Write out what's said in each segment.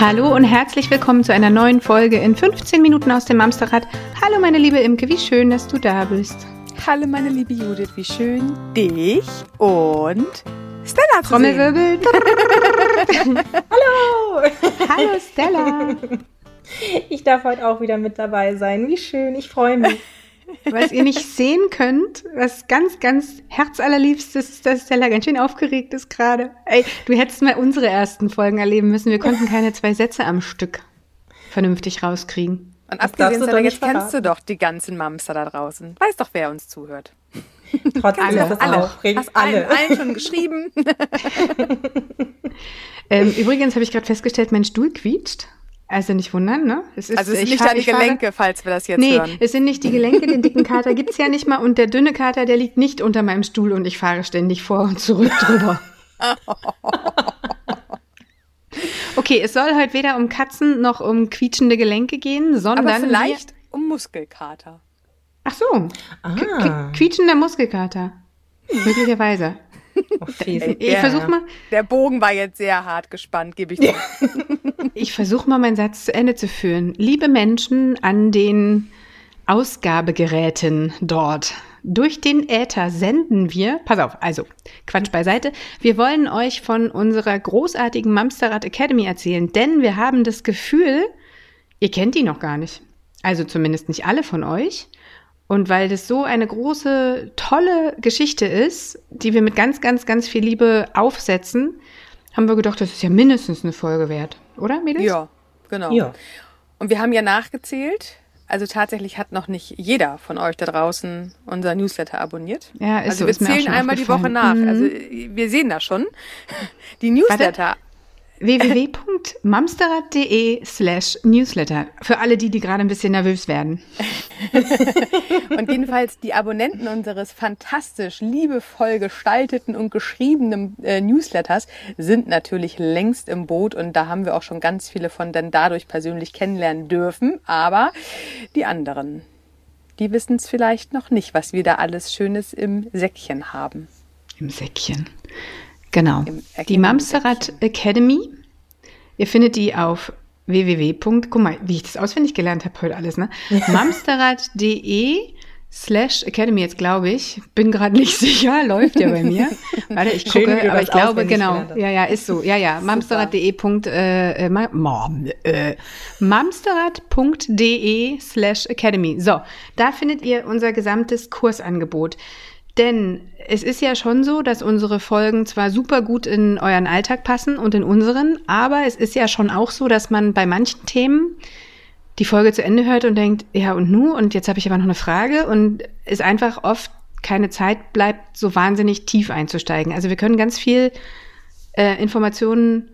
Hallo und herzlich willkommen zu einer neuen Folge in 15 Minuten aus dem Amsterrad. Hallo meine liebe Imke, wie schön, dass du da bist. Hallo meine liebe Judith, wie schön dich und Stella zu Trommelwirbel. Hallo! Hallo Stella. Ich darf heute auch wieder mit dabei sein. Wie schön, ich freue mich. Was ihr nicht sehen könnt, was ganz, ganz herzallerliebstes ist, dass Stella ganz schön aufgeregt ist gerade. Ey, du hättest mal unsere ersten Folgen erleben müssen. Wir konnten keine zwei Sätze am Stück vernünftig rauskriegen. Und Das abgesehen doch jetzt nicht kennst verraten. du doch die ganzen Mamster da draußen. Weiß doch, wer uns zuhört. Trotzdem Alle, ist es alle. aufregend. Hast allen, allen schon geschrieben. Ähm, übrigens habe ich gerade festgestellt, mein Stuhl quietscht. Also nicht wundern, ne? Es Also es sind nicht fahr- deine ich fahre- Gelenke, falls wir das jetzt Nee, hören. es sind nicht die Gelenke, den dicken Kater gibt's ja nicht mal und der dünne Kater, der liegt nicht unter meinem Stuhl und ich fahre ständig vor und zurück drüber. Okay, es soll heute weder um Katzen noch um quietschende Gelenke gehen, sondern Aber vielleicht um Muskelkater. Ach so, Ah, Qu- quietschender Muskelkater. Möglicherweise. oh, fies. Ich Ja. versuche mal, Der Bogen war jetzt sehr hart gespannt, gebe ich dir. ich versuche mal meinen Satz zu Ende zu führen. Liebe Menschen an den Ausgabegeräten dort. Durch den Äther senden wir, pass auf, also Quatsch beiseite, wir wollen euch von unserer großartigen Mamsterrad Academy erzählen, denn wir haben das Gefühl, ihr kennt die noch gar nicht. Also zumindest nicht alle von euch. Und weil das so eine große, tolle Geschichte ist, die wir mit ganz, ganz, ganz viel Liebe aufsetzen, haben wir gedacht, das ist ja mindestens eine Folge wert. Oder, Mädels? Ja, genau. Ja. Und wir haben ja nachgezählt. Also tatsächlich hat noch nicht jeder von euch da draußen unser Newsletter abonniert. Ja, ist also so, wir ist zählen einmal die Woche nach. Mhm. Also wir sehen das schon. Die Newsletter. www.mamsterrad.de slash newsletter. Für alle die, die gerade ein bisschen nervös werden. Und jedenfalls die Abonnenten unseres fantastisch, liebevoll gestalteten und geschriebenen äh, Newsletters sind natürlich längst im Boot und da haben wir auch schon ganz viele von denn dadurch persönlich kennenlernen dürfen. Aber die anderen, die wissen es vielleicht noch nicht, was wir da alles Schönes im Säckchen haben. Im Säckchen. Genau. Die Mamsterrad Academy. Ihr findet die auf www. Guck mal, wie ich das auswendig gelernt habe heute alles, ne? Mamsterrad.de slash Academy jetzt, glaube ich. Bin gerade nicht sicher, läuft ja bei mir. Warte, ich Schön, gucke, du aber ich glaube, genau. Ja, ja, ist so. Ja, ja. Mamsterrad.de. Äh, äh, äh, mamsterrad.de slash Academy. So, da findet ihr unser gesamtes Kursangebot. Denn es ist ja schon so, dass unsere Folgen zwar super gut in euren Alltag passen und in unseren, aber es ist ja schon auch so, dass man bei manchen Themen die Folge zu Ende hört und denkt, ja und nu, und jetzt habe ich aber noch eine Frage. Und es einfach oft keine Zeit bleibt, so wahnsinnig tief einzusteigen. Also wir können ganz viel äh, Informationen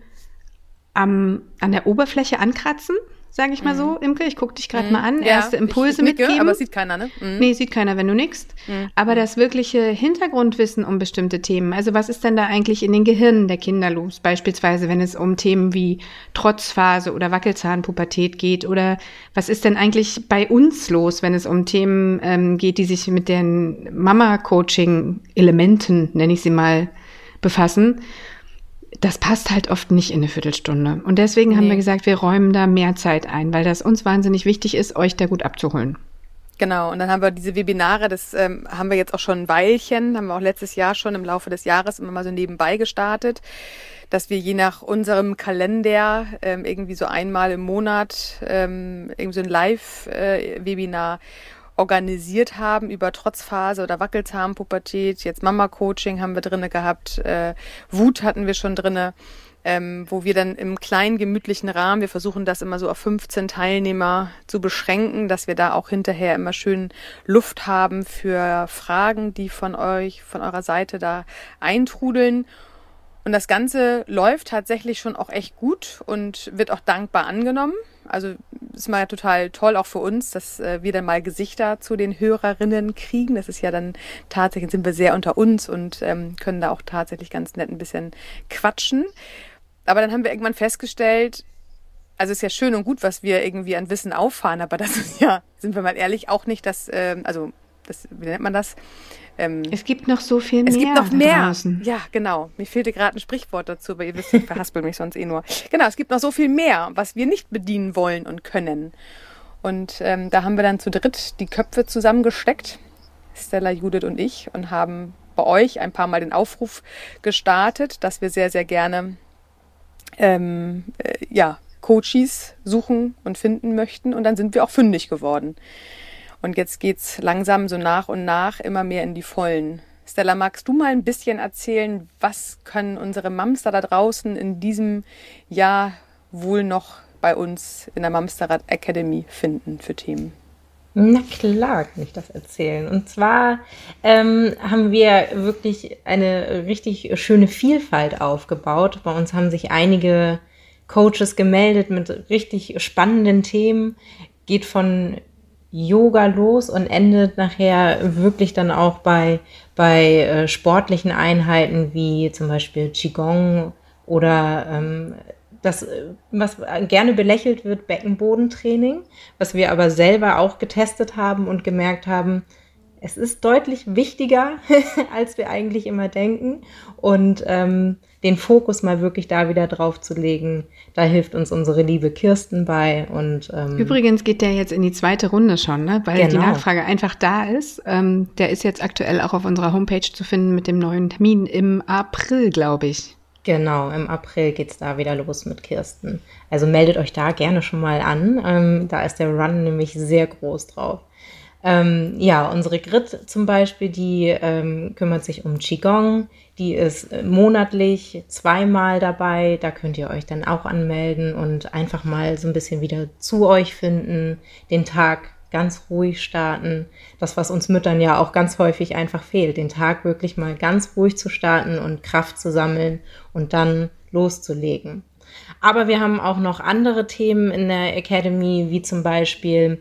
am, an der Oberfläche ankratzen, sage ich mal so, Imke. Ich gucke dich gerade mal an. Erste Impulse Mhm. ich nicke, mitgeben. Aber sieht keiner, ne? Mhm. Nee, sieht keiner, wenn du nickst. Aber das wirkliche Hintergrundwissen um bestimmte Themen, also was ist denn da eigentlich in den Gehirnen der Kinder los? Beispielsweise, wenn es um Themen wie Trotzphase oder Wackelzahnpubertät geht oder was ist denn eigentlich bei uns los, wenn es um Themen ähm, geht, die sich mit den Mama-Coaching-Elementen, nenne ich sie mal, befassen. Das passt halt oft nicht in eine Viertelstunde. Und deswegen haben Nee. wir gesagt, wir räumen da mehr Zeit ein, weil das uns wahnsinnig wichtig ist, euch da gut abzuholen. Genau, und dann haben wir diese Webinare, das ähm, haben wir jetzt auch schon ein Weilchen, haben wir auch letztes Jahr schon im Laufe des Jahres immer mal so nebenbei gestartet, dass wir je nach unserem Kalender ähm, irgendwie so einmal im Monat ähm, irgendwie so ein Live-Webinar organisiert haben über Trotzphase oder Wackelzahnpubertät. Jetzt Mama-Coaching haben wir drinne gehabt, äh, Wut hatten wir schon drinne ähm, wo wir dann im kleinen gemütlichen Rahmen, wir versuchen das immer so auf 15 Teilnehmer zu beschränken, dass wir da auch hinterher immer schön Luft haben für Fragen, die von euch, von eurer Seite da eintrudeln. Und das Ganze läuft tatsächlich schon auch echt gut und wird auch dankbar angenommen. Also ist mal total toll auch für uns, dass äh, wir dann mal Gesichter zu den Hörerinnen kriegen. Das ist ja dann tatsächlich, sind wir sehr unter uns und ähm, können da auch tatsächlich ganz nett ein bisschen quatschen. Aber dann haben wir irgendwann festgestellt, also ist ja schön und gut, was wir irgendwie an Wissen auffahren, aber das ist ja, sind wir mal ehrlich, auch nicht das, ähm, also das, wie nennt man das? Ähm, es gibt noch so viel mehr. Es gibt noch mehr. Draußen. Ja, genau. Mir fehlte gerade ein Sprichwort dazu, aber ihr wisst, ich verhaspel mich sonst eh nur. Genau, es gibt noch so viel mehr, was wir nicht bedienen wollen und können. Und ähm, da haben wir dann zu dritt die Köpfe zusammengesteckt, Stella, Judith und ich, und haben bei euch ein paar Mal den Aufruf gestartet, dass wir sehr, sehr gerne ähm, äh, ja, Coaches suchen und finden möchten. Und dann sind wir auch fündig geworden. Und jetzt geht's langsam so nach und nach immer mehr in die Vollen. Stella, magst du mal ein bisschen erzählen, was können unsere Mamster da draußen in diesem Jahr wohl noch bei uns in der Mamsterrad Academy finden für Themen? Na klar, kann ich das erzählen. Und zwar ähm, haben wir wirklich eine richtig schöne Vielfalt aufgebaut. Bei uns haben sich einige Coaches gemeldet mit richtig spannenden Themen. Geht von Yoga los und endet nachher wirklich dann auch bei, bei äh, sportlichen Einheiten wie zum Beispiel Qigong oder ähm, das, äh, was gerne belächelt wird, Beckenbodentraining, was wir aber selber auch getestet haben und gemerkt haben, es ist deutlich wichtiger, als wir eigentlich immer denken. Und ähm, den Fokus mal wirklich da wieder drauf zu legen, da hilft uns unsere liebe Kirsten bei. Und, ähm, Übrigens geht der jetzt in die zweite Runde schon, ne? weil genau. die Nachfrage einfach da ist. Ähm, der ist jetzt aktuell auch auf unserer Homepage zu finden mit dem neuen Termin im April, glaube ich. Genau, im April geht es da wieder los mit Kirsten. Also meldet euch da gerne schon mal an. Ähm, da ist der Run nämlich sehr groß drauf. Ähm, ja, unsere Grit zum Beispiel, die ähm, kümmert sich um Qigong. Die ist äh, monatlich zweimal dabei. Da könnt ihr euch dann auch anmelden und einfach mal so ein bisschen wieder zu euch finden, den Tag ganz ruhig starten. Das, was uns Müttern ja auch ganz häufig einfach fehlt, den Tag wirklich mal ganz ruhig zu starten und Kraft zu sammeln und dann loszulegen. Aber wir haben auch noch andere Themen in der Academy, wie zum Beispiel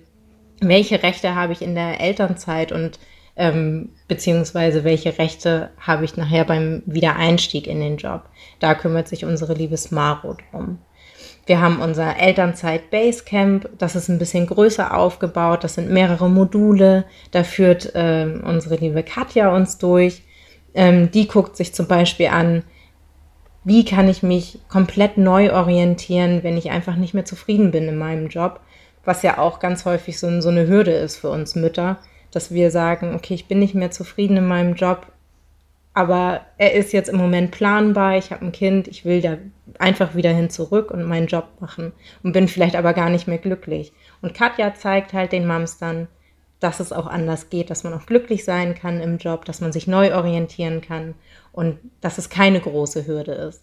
welche Rechte habe ich in der Elternzeit und ähm, beziehungsweise welche Rechte habe ich nachher beim Wiedereinstieg in den Job. Da kümmert sich unsere liebe Smaro drum. Wir haben unser Elternzeit Basecamp, das ist ein bisschen größer aufgebaut, das sind mehrere Module, da führt ähm, unsere liebe Katja uns durch. Ähm, die guckt sich zum Beispiel an, wie kann ich mich komplett neu orientieren, wenn ich einfach nicht mehr zufrieden bin in meinem Job was ja auch ganz häufig so, so eine Hürde ist für uns Mütter, dass wir sagen, okay, ich bin nicht mehr zufrieden in meinem Job, aber er ist jetzt im Moment planbar, ich habe ein Kind, ich will da einfach wieder hin zurück und meinen Job machen und bin vielleicht aber gar nicht mehr glücklich. Und Katja zeigt halt den Mams dann, dass es auch anders geht, dass man auch glücklich sein kann im Job, dass man sich neu orientieren kann und dass es keine große Hürde ist.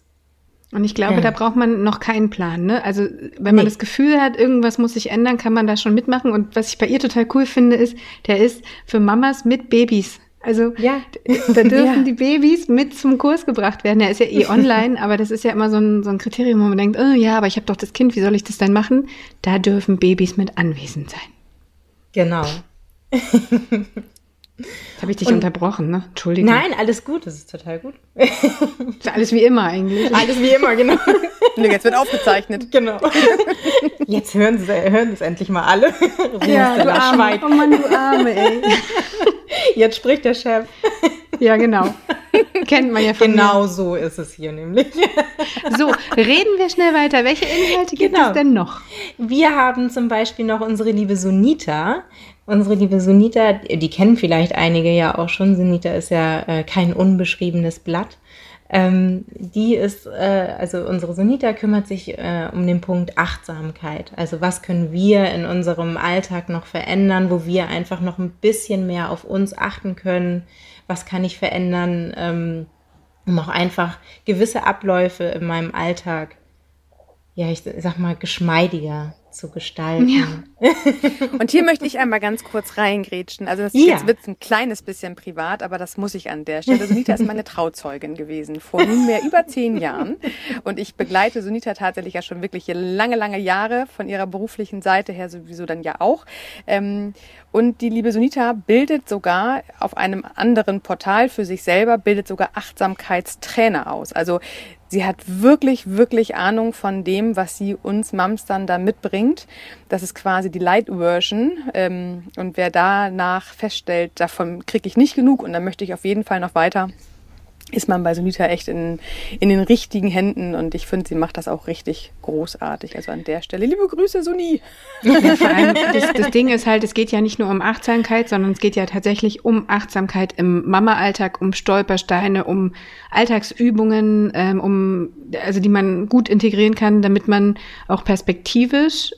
Und ich glaube, ja. da braucht man noch keinen Plan. Ne? Also wenn man nee. das Gefühl hat, irgendwas muss sich ändern, kann man da schon mitmachen. Und was ich bei ihr total cool finde, ist, der ist für Mamas mit Babys. Also ja. da dürfen ja. die Babys mit zum Kurs gebracht werden. Er ist ja eh online, aber das ist ja immer so ein, so ein Kriterium, wo man denkt, oh ja, aber ich habe doch das Kind, wie soll ich das denn machen? Da dürfen Babys mit anwesend sein. Genau. Jetzt habe ich dich und, unterbrochen, ne? Entschuldigung. Nein, alles gut, das ist total gut. ist alles wie immer eigentlich. Alles wie immer, genau. jetzt wird aufgezeichnet. Genau. Jetzt hören Sie hören es endlich mal alle. ja, du Arme. Oh Mann, du Arme, ey. Jetzt spricht der Chef. Ja, genau. Kennt man ja von Genau mir. so ist es hier nämlich. So, reden wir schnell weiter. Welche Inhalte gibt genau. es denn noch? Wir haben zum Beispiel noch unsere liebe Sunita. Unsere liebe Sunita, die kennen vielleicht einige ja auch schon. Sunita ist ja äh, kein unbeschriebenes Blatt. Ähm, die ist, äh, also unsere Sunita kümmert sich äh, um den Punkt Achtsamkeit. Also was können wir in unserem Alltag noch verändern, wo wir einfach noch ein bisschen mehr auf uns achten können. Was kann ich verändern, ähm, um auch einfach gewisse Abläufe in meinem Alltag, ja, ich sag mal, geschmeidiger zu gestalten. Ja. Und hier möchte ich einmal ganz kurz reingrätschen. Also das ja. jetzt wird ein kleines bisschen privat, aber das muss ich an der Stelle. Sunita ist meine Trauzeugin gewesen vor nunmehr über zehn Jahren. Und ich begleite Sunita tatsächlich ja schon wirklich lange, lange Jahre von ihrer beruflichen Seite her sowieso dann ja auch. Ähm, und die liebe Sunita bildet sogar auf einem anderen Portal für sich selber, bildet sogar Achtsamkeitstrainer aus. Also sie hat wirklich, wirklich Ahnung von dem, was sie uns Mums dann da mitbringt. Das ist quasi die Light-Version. Ähm, und wer danach feststellt, davon kriege ich nicht genug und dann möchte ich auf jeden Fall noch weiter, ist man bei Sunita echt in, in den richtigen Händen und ich finde, sie macht das auch richtig großartig. Also an der Stelle, liebe Grüße, Suni. Ja, das, das Ding ist halt, es geht ja nicht nur um Achtsamkeit, sondern es geht ja tatsächlich um Achtsamkeit im Mama-Alltag, um Stolpersteine, um Alltagsübungen, ähm, um, also die man gut integrieren kann, damit man auch perspektivisch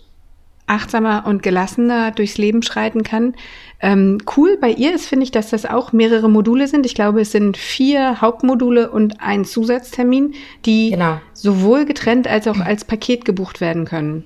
achtsamer und gelassener durchs Leben schreiten kann. Ähm, cool bei ihr ist, finde ich, dass das auch mehrere Module sind. Ich glaube, es sind vier Hauptmodule und ein Zusatztermin, die genau. sowohl getrennt als auch als Paket gebucht werden können.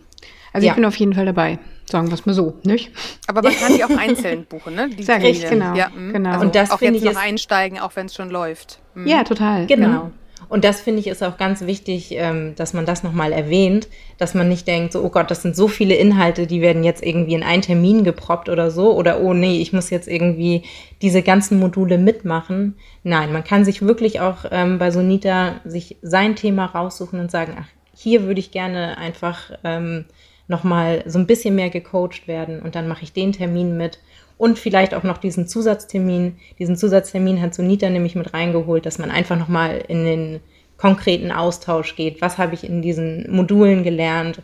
Also ja. ich bin auf jeden Fall dabei. Sagen wir es mal so, nicht? Aber man kann die auch einzeln buchen, ne? Die Sag ich, genau. Ja, genau. Also und das auch jetzt noch einsteigen, auch wenn es schon läuft. Mhm. Ja, total. Genau. genau. Und das finde ich ist auch ganz wichtig, ähm, dass man das nochmal erwähnt, dass man nicht denkt, so, oh Gott, das sind so viele Inhalte, die werden jetzt irgendwie in einen Termin geproppt oder so, oder oh nee, ich muss jetzt irgendwie diese ganzen Module mitmachen. Nein, man kann sich wirklich auch ähm, bei Sonita sich sein Thema raussuchen und sagen, ach, hier würde ich gerne einfach ähm, nochmal so ein bisschen mehr gecoacht werden und dann mache ich den Termin mit und vielleicht auch noch diesen Zusatztermin. Diesen Zusatztermin hat Sunita nämlich mit reingeholt, dass man einfach nochmal in den konkreten Austausch geht. Was habe ich in diesen Modulen gelernt?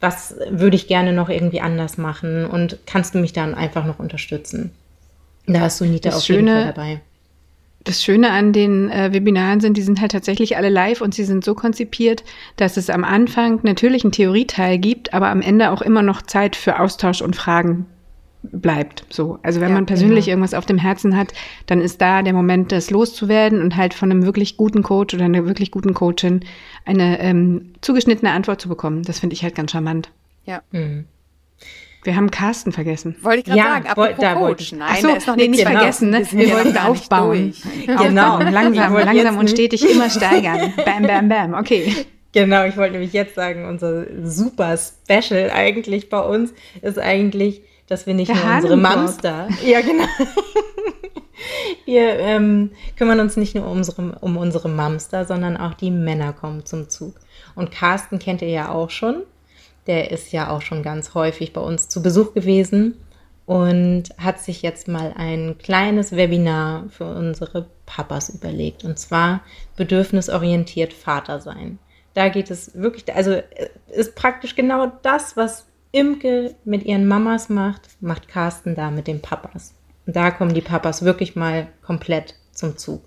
Was würde ich gerne noch irgendwie anders machen? Und kannst du mich dann einfach noch unterstützen? Da ist Sunita das auf Schöne, jeden Fall dabei. Das Schöne an den äh, Webinaren sind, die sind halt tatsächlich alle live und sie sind so konzipiert, dass es am Anfang natürlich einen Theorieteil gibt, aber am Ende auch immer noch Zeit für Austausch und Fragen bleibt. So. Also wenn ja, man persönlich genau. irgendwas auf dem Herzen hat, dann ist da der Moment, das loszuwerden und halt von einem wirklich guten Coach oder einer wirklich guten Coachin eine ähm, zugeschnittene Antwort zu bekommen. Das finde ich halt ganz charmant. Ja. Mhm. Wir haben Carsten vergessen. Wollte ich gerade ja, sagen, apropos da Coach. Nein, Ach so, ist noch nee, nicht genau. vergessen. Ne? Wir, wir wollten aufbauen. Genau. Aufbauen. Langsam, langsam und stetig immer steigern. Bam, bam, bam. Okay. Genau, ich wollte nämlich jetzt sagen, unser super Special eigentlich bei uns ist eigentlich dass wir nicht Der nur unsere Mamster. Ja, genau. wir ähm, kümmern uns nicht nur um unsere, um unsere Mamster, sondern auch die Männer kommen zum Zug. Und Carsten kennt ihr ja auch schon. Der ist ja auch schon ganz häufig bei uns zu Besuch gewesen und hat sich jetzt mal ein kleines Webinar für unsere Papas überlegt. Und zwar bedürfnisorientiert Vater sein. Da geht es wirklich, also äh, ist praktisch genau das, was Imke mit ihren Mamas macht, macht Carsten da mit den Papas. Und da kommen die Papas wirklich mal komplett zum Zug.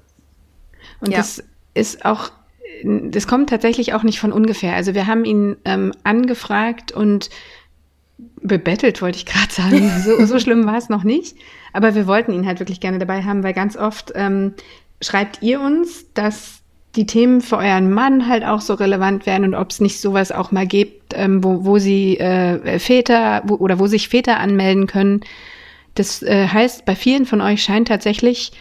Und ja. das ist auch, das kommt tatsächlich auch nicht von ungefähr. Also wir haben ihn ähm, angefragt und bebettelt, wollte ich gerade sagen. So, so schlimm war es noch nicht. Aber wir wollten ihn halt wirklich gerne dabei haben, weil ganz oft ähm, schreibt ihr uns, dass die Themen für euren Mann halt auch so relevant werden und ob es nicht sowas auch mal gibt, ähm, wo, wo sie äh, Väter wo, oder wo sich Väter anmelden können. Das äh, heißt, bei vielen von euch scheint tatsächlich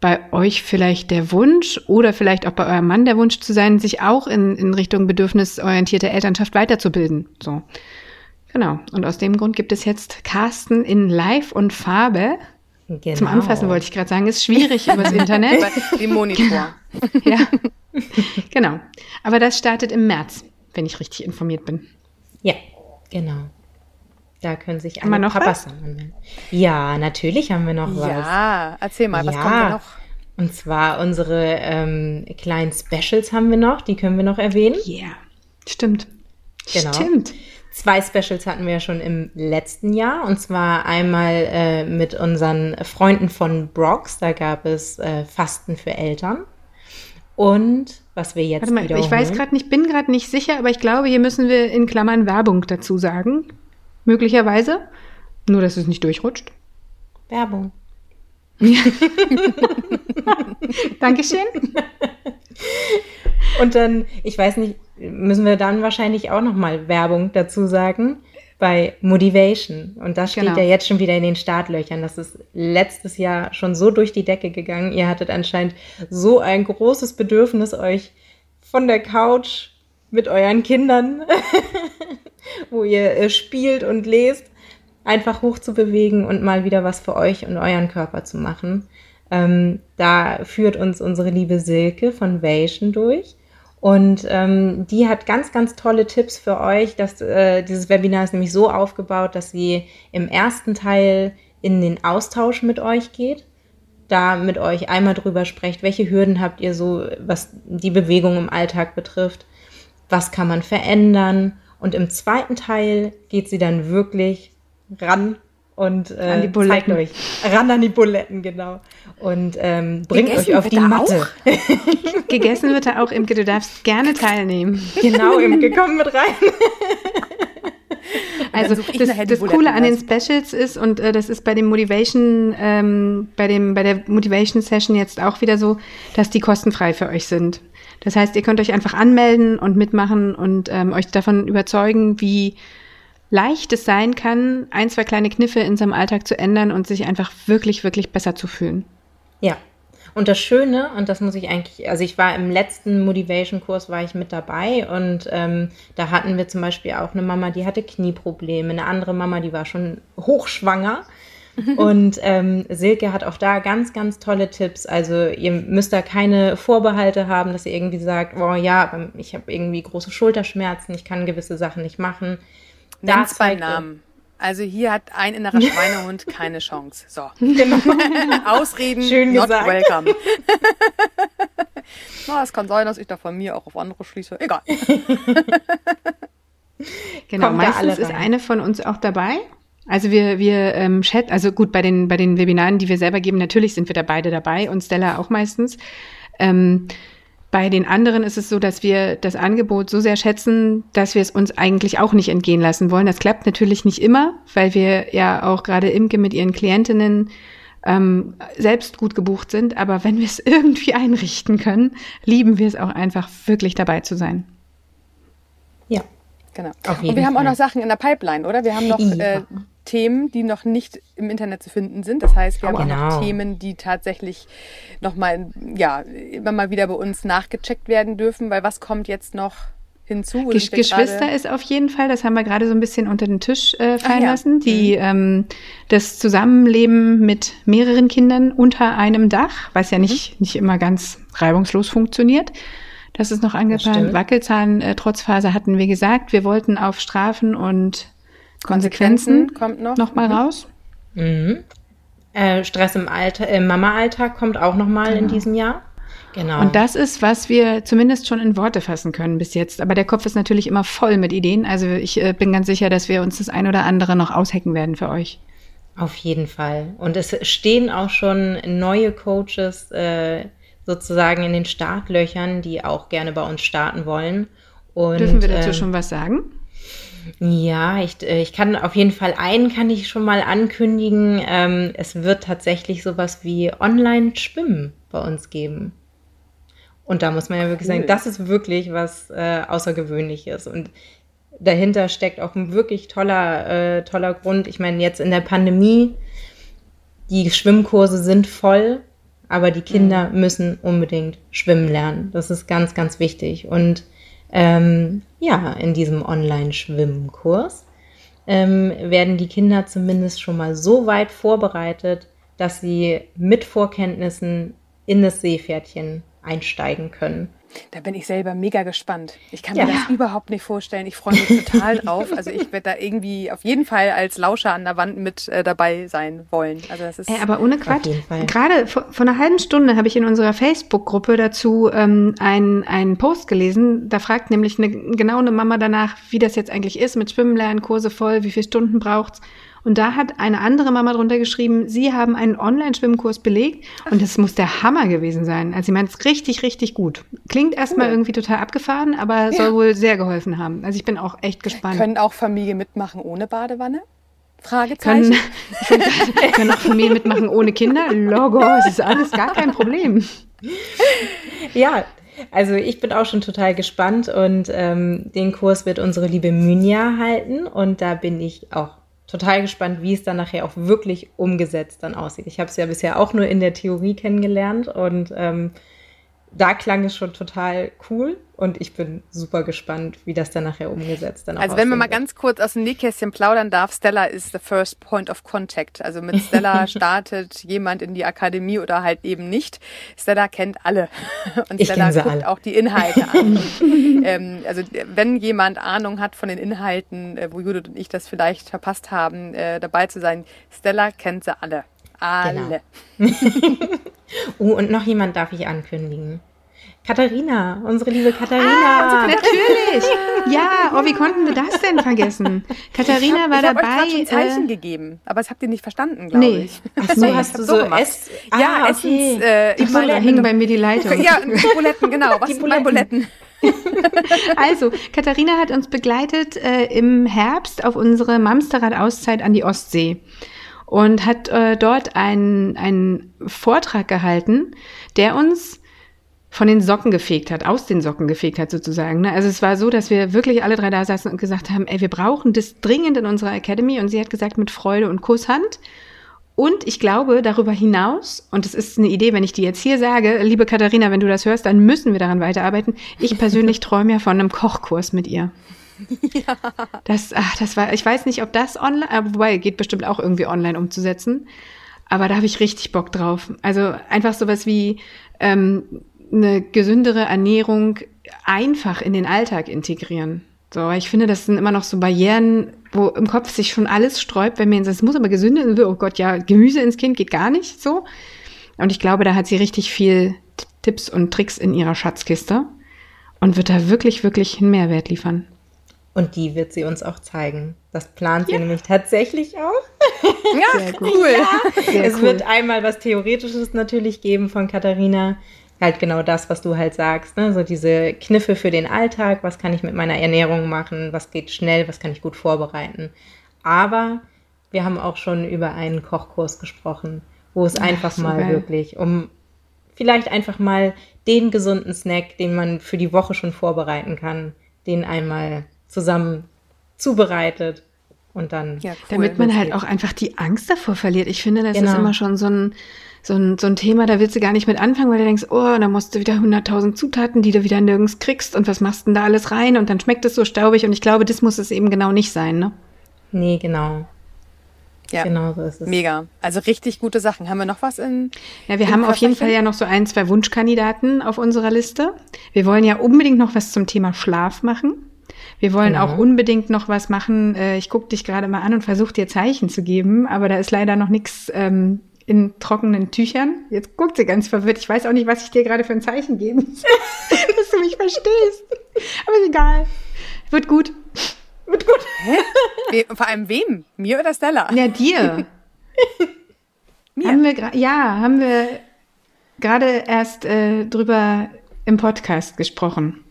bei euch vielleicht der Wunsch oder vielleicht auch bei eurem Mann der Wunsch zu sein, sich auch in, in Richtung bedürfnisorientierte Elternschaft weiterzubilden. So. Genau. Und aus dem Grund gibt es jetzt Carsten in Live und Farbe. Genau. Zum Anfassen wollte ich gerade sagen, ist schwierig übers Internet. Wie Monitor. ja, genau. Aber das startet im März, wenn ich richtig informiert bin. Ja, genau. Da können sich alle noch Papas anmelden. Ja, natürlich haben wir noch was. Ja, erzähl mal, was ja. kommt da noch? Und zwar unsere ähm, kleinen Specials haben wir noch, die können wir noch erwähnen. Ja, yeah. stimmt. Genau. Stimmt. Zwei Specials hatten wir schon im letzten Jahr und zwar einmal äh, mit unseren Freunden von Brox. Da gab es äh, Fasten für Eltern. Und was wir jetzt Warte mal, Ich weiß gerade nicht, bin gerade nicht sicher, aber ich glaube, hier müssen wir in Klammern Werbung dazu sagen. Möglicherweise. Nur, dass es nicht durchrutscht. Werbung. Ja. Dankeschön. Und dann, ich weiß nicht, müssen wir dann wahrscheinlich auch nochmal Werbung dazu sagen bei Motivation. Und das steht genau. ja jetzt schon wieder in den Startlöchern. Das ist letztes Jahr schon so durch die Decke gegangen. Ihr hattet anscheinend so ein großes Bedürfnis, euch von der Couch mit euren Kindern, wo ihr äh, spielt und lest, einfach hochzubewegen und mal wieder was für euch und euren Körper zu machen. Ähm, da führt uns unsere liebe Silke von Vation durch. Und ähm, die hat ganz, ganz tolle Tipps für euch. Dass, äh, dieses Webinar ist nämlich so aufgebaut, dass sie im ersten Teil in den Austausch mit euch geht. Da mit euch einmal drüber sprecht, welche Hürden habt ihr so, was die Bewegung im Alltag betrifft, was kann man verändern. Und im zweiten Teil geht sie dann wirklich ran und äh, an die Buletten. euch ran an die Buletten, genau. Und ähm, bringt Gegessen euch auf die Matte. Gegessen wird er auch, Imke, du darfst gerne teilnehmen. Genau, Imke, komm mit rein. Also das, das Coole an den Specials ist, und äh, das ist bei dem Motivation, ähm, bei, dem, bei der Motivation Session jetzt auch wieder so, dass die kostenfrei für euch sind. Das heißt, ihr könnt euch einfach anmelden und mitmachen und ähm, euch davon überzeugen, wie leicht es sein kann, ein, zwei kleine Kniffe in seinem Alltag zu ändern und sich einfach wirklich, wirklich besser zu fühlen. Ja. Und das Schöne, und das muss ich eigentlich, also ich war im letzten Motivation-Kurs, war ich mit dabei und ähm, da hatten wir zum Beispiel auch eine Mama, die hatte Knieprobleme, eine andere Mama, die war schon hochschwanger. Und ähm, Silke hat auch da ganz, ganz tolle Tipps. Also ihr müsst da keine Vorbehalte haben, dass ihr irgendwie sagt, oh ja, ich habe irgendwie große Schulterschmerzen, ich kann gewisse Sachen nicht machen. Nenn's beim Namen. Also hier hat ein innerer Schweinehund keine Chance. So. Genau. Ausreden, Schön not gesagt. welcome. Na, es kann sein, dass ich da von mir auch auf andere schließe. Egal. genau, Kommt meistens ist eine von uns auch dabei. Also wir, wir ähm, chat, also gut, bei den, bei den Webinaren, die wir selber geben, natürlich sind wir da beide dabei und Stella auch meistens. Ähm, bei den anderen ist es so, dass wir das Angebot so sehr schätzen, dass wir es uns eigentlich auch nicht entgehen lassen wollen. Das klappt natürlich nicht immer, weil wir ja auch gerade Imke mit ihren Klientinnen ähm, selbst gut gebucht sind. Aber wenn wir es irgendwie einrichten können, lieben wir es auch einfach wirklich dabei zu sein. Ja, genau. Und wir haben auch noch Sachen in der Pipeline, oder? Wir haben noch ja. äh, Themen, die noch nicht im Internet zu finden sind. Das heißt, wir haben genau. auch noch Themen, die tatsächlich nochmal, ja, immer mal wieder bei uns nachgecheckt werden dürfen, weil was kommt jetzt noch hinzu? Gesch Geschwister ist auf jeden Fall, das haben wir gerade so ein bisschen unter den Tisch äh, fallen ja. lassen, die mhm. ähm, das Zusammenleben mit mehreren Kindern unter einem Dach, was ja nicht, mhm. nicht immer ganz reibungslos funktioniert. Das ist noch angeplant. Wackelzahn äh, Trotzphase hatten wir gesagt. Wir wollten auf Strafen und Konsequenzen, kommt noch, noch mal mhm. raus. Mhm. Äh, Stress im, Alter, im Mama-Alltag kommt auch noch mal genau. in diesem Jahr. Genau. Und das ist, was wir zumindest schon in Worte fassen können bis jetzt. Aber der Kopf ist natürlich immer voll mit Ideen. Also ich äh, bin ganz sicher, dass wir uns das ein oder andere noch aushacken werden für euch. Auf jeden Fall. Und es stehen auch schon neue Coaches äh, sozusagen in den Startlöchern, die auch gerne bei uns starten wollen. Und, Dürfen wir dazu ähm, schon was sagen? Ja, ich, äh, ich kann auf jeden Fall einen kann ich schon mal ankündigen. Ähm, es wird tatsächlich sowas wie Online-Schwimmen bei uns geben. Und da muss man ja wirklich cool. sagen, das ist wirklich was äh, Außergewöhnliches. Und dahinter steckt auch ein wirklich toller, äh, toller Grund. Ich meine, jetzt in der Pandemie, die Schwimmkurse sind voll, aber die Kinder mhm. müssen unbedingt schwimmen lernen. Das ist ganz, ganz wichtig. Und ähm, ja, in diesem Online-Schwimmkurs ähm, werden die Kinder zumindest schon mal so weit vorbereitet, dass sie mit Vorkenntnissen in das Seepferdchen einsteigen können. Da bin ich selber mega gespannt. Ich kann mir das überhaupt nicht vorstellen. Ich freue mich total drauf. Also ich werde da irgendwie auf jeden Fall als Lauscher an der Wand mit äh, dabei sein wollen. Also das ist Ey, aber ohne Quatsch. Gerade vor, vor, einer halben Stunde habe ich in unserer Facebook-Gruppe dazu ähm, einen Post gelesen. Da fragt nämlich eine, genau eine Mama danach, wie das jetzt eigentlich ist mit Schwimmen lernen, Kurse voll, wie viele Stunden braucht's. Und da hat eine andere Mama drunter geschrieben, sie haben einen Online-Schwimmkurs belegt und das muss der Hammer gewesen sein. Also sie meint es richtig, richtig gut. Klingt erstmal cool. irgendwie total abgefahren, aber ja. soll wohl sehr geholfen haben. Also ich bin auch echt gespannt. Können auch Familien mitmachen ohne Badewanne? Fragezeichen. Können, können auch Familien mitmachen ohne Kinder? Logo, es ist alles gar kein Problem. Ja, also ich bin auch schon total gespannt und ähm, den Kurs wird unsere liebe Mynja halten und da bin ich auch total gespannt, wie es dann nachher auch wirklich umgesetzt dann aussieht. Ich habe es ja bisher auch nur in der Theorie kennengelernt und ähm, da klang es schon total cool und ich bin super gespannt, wie das dann nachher umgesetzt dann auch Also wenn man mal ganz kurz aus dem Nähkästchen plaudern darf, Stella ist the first point of contact. Also mit Stella startet jemand in die Akademie oder halt eben nicht. Stella kennt alle und Stella guckt alle. auch die Inhalte an. ähm, also wenn jemand Ahnung hat von den Inhalten, äh, wo Judith und ich das vielleicht verpasst haben, äh, dabei zu sein, Stella kennt sie alle. Alle. Genau. uh, und noch jemand darf ich ankündigen. Katharina, unsere liebe Katharina. Ah, natürlich. Ja, oh, wie konnten wir das denn vergessen? Katharina hab, war ich dabei. Ich habe schon Zeichen äh, gegeben, aber das habt ihr nicht verstanden, glaube nee. ich. Ach so, hast du so es ah, ja, okay. Essens, äh, die Buletten hingen bei mir die Leitung. Ja, die Buletten, genau. Was die sind Buletten? also, Katharina hat uns begleitet äh, im Herbst auf unsere Mamsterrad-Auszeit an die Ostsee und hat äh, dort einen, einen Vortrag gehalten, der uns von den Socken gefegt hat, aus den Socken gefegt hat sozusagen. Ne? Also es war so, dass wir wirklich alle drei da saßen und gesagt haben, ey, wir brauchen das dringend in unserer Academy. Und sie hat gesagt, mit Freude und Kusshand. Und ich glaube, darüber hinaus, und es ist eine Idee, wenn ich die jetzt hier sage, liebe Katharina, wenn du das hörst, dann müssen wir daran weiterarbeiten. Ich persönlich träume ja von einem Kochkurs mit ihr. Ja. Das, ach, das war, ich weiß nicht, ob das online, äh, wobei geht bestimmt auch irgendwie online umzusetzen. Aber da habe ich richtig Bock drauf. Also einfach sowas wie ähm, eine gesündere Ernährung einfach in den Alltag integrieren. So, ich finde, das sind immer noch so Barrieren, wo im Kopf sich schon alles sträubt, wenn mir es muss aber gesünder sein. Oh Gott, ja, Gemüse ins Kind geht gar nicht so. Und ich glaube, da hat sie richtig viel Tipps und Tricks in ihrer Schatzkiste und wird da wirklich, wirklich einen Mehrwert liefern. Und die wird sie uns auch zeigen. Das plant sie ja. nämlich tatsächlich auch. Ja, Sehr cool. Ja. Sehr es cool. wird einmal was Theoretisches natürlich geben von Katharina, halt genau das, was du halt sagst, ne? so diese Kniffe für den Alltag, was kann ich mit meiner Ernährung machen, was geht schnell, was kann ich gut vorbereiten. Aber wir haben auch schon über einen Kochkurs gesprochen, wo es einfach so mal geil. wirklich um vielleicht einfach mal den gesunden Snack, den man für die Woche schon vorbereiten kann, den einmal zusammen zubereitet und dann. Ja, cool. Damit man halt auch einfach die Angst davor verliert. Ich finde, das genau. ist immer schon so ein so ein, so ein Thema, da willst du gar nicht mit anfangen, weil du denkst, oh, da musst du wieder 100.000 Zutaten, die du wieder nirgends kriegst und was machst du denn da alles rein und dann schmeckt es so staubig und ich glaube, das muss es eben genau nicht sein, ne? Nee, genau. Ja, genau so ist es. Mega. Also richtig gute Sachen. Haben wir noch was in? Ja, wir haben auf jeden Fall ja noch so ein, zwei Wunschkandidaten auf unserer Liste. Wir wollen ja unbedingt noch was zum Thema Schlaf machen. Wir wollen genau. auch unbedingt noch was machen. Äh, ich gucke dich gerade mal an und versuche dir Zeichen zu geben, aber da ist leider noch nichts ähm, in trockenen Tüchern. Jetzt guckt sie ganz verwirrt. Ich weiß auch nicht, was ich dir gerade für ein Zeichen geben soll, dass du mich verstehst. Aber ist egal. Wird gut. Wird gut. Hä? Vor allem wem? Mir oder Stella? Ja, dir. Mir. Haben wir ja, haben wir gerade erst äh, drüber im Podcast gesprochen.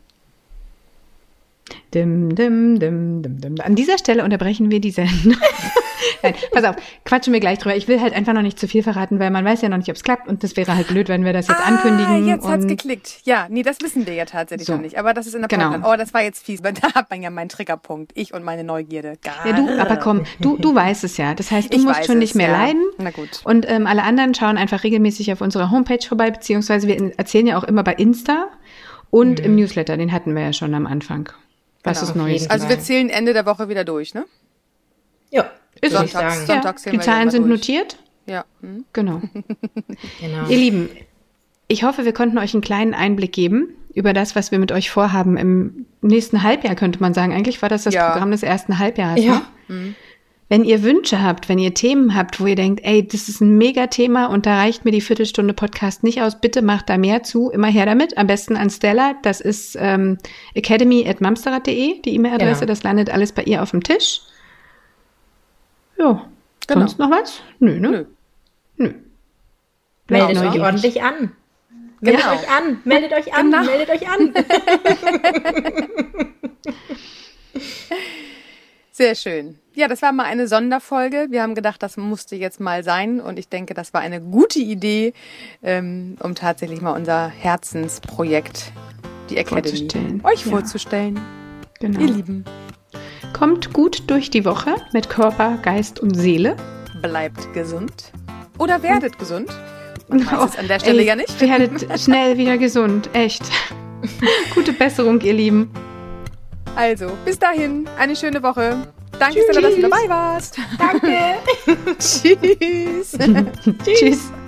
Dim, dim, dim, dim, dim. An dieser Stelle unterbrechen wir die Sendung. Nein, pass auf, quatschen wir gleich drüber. Ich will halt einfach noch nicht zu viel verraten, weil man weiß ja noch nicht, ob es klappt und das wäre halt blöd, wenn wir das jetzt ah, ankündigen. jetzt hat's geklickt. Ja, nee, das wissen wir ja tatsächlich so. noch nicht. Aber das ist in der genau. Oh, das war jetzt fies, weil da hat man ja meinen Triggerpunkt. Ich und meine Neugierde. Gar. Ja, du, aber komm, du, du weißt es ja. Das heißt, du ich musst schon nicht mehr ja. leiden. Na gut. Und ähm, alle anderen schauen einfach regelmäßig auf unserer Homepage vorbei, beziehungsweise wir erzählen ja auch immer bei Insta und mhm. im Newsletter. Den hatten wir ja schon am Anfang. Was genau, ist Neues? Also wir zählen Ende der Woche wieder durch, ne? Ja. Ist Sonntags, Sonntags ja. Die Zahlen sind durch. notiert. Ja. Hm. Genau. genau. Ihr Lieben, ich hoffe, wir konnten euch einen kleinen Einblick geben über das, was wir mit euch vorhaben im nächsten Halbjahr, könnte man sagen. Eigentlich war das das ja. Programm des ersten Halbjahres. Ja. Ne? Mhm. Wenn ihr Wünsche habt, wenn ihr Themen habt, wo ihr denkt, ey, das ist ein Mega-Thema und da reicht mir die Viertelstunde Podcast nicht aus, bitte macht da mehr zu. Immer her damit. Am besten an Stella. Das ist ähm, academy.mamsterrad.de, die E-Mail-Adresse. Genau. Das landet alles bei ihr auf dem Tisch. Ja. Genau. Sonst noch was? Nö, ne? Nö. Nö. Meldet euch neugierig. ordentlich an. Meldet genau. euch an. Meldet euch an. Genau. Meldet euch an. Sehr schön. Ja, das war mal eine Sonderfolge. Wir haben gedacht, das musste jetzt mal sein. Und ich denke, das war eine gute Idee, ähm, um tatsächlich mal unser Herzensprojekt, die Academy, vorzustellen. euch ja. vorzustellen. Genau. Ihr Lieben. Kommt gut durch die Woche mit Körper, Geist und Seele. Bleibt gesund. Oder werdet hm. gesund. Man no. weiß es an der Stelle Ey, ja nicht. Werdet schnell wieder gesund. Echt. Gute Besserung, ihr Lieben. Also, bis dahin. Eine schöne Woche. Danke, Stella, dass du dabei warst. Danke. Tschüss. Tschüss.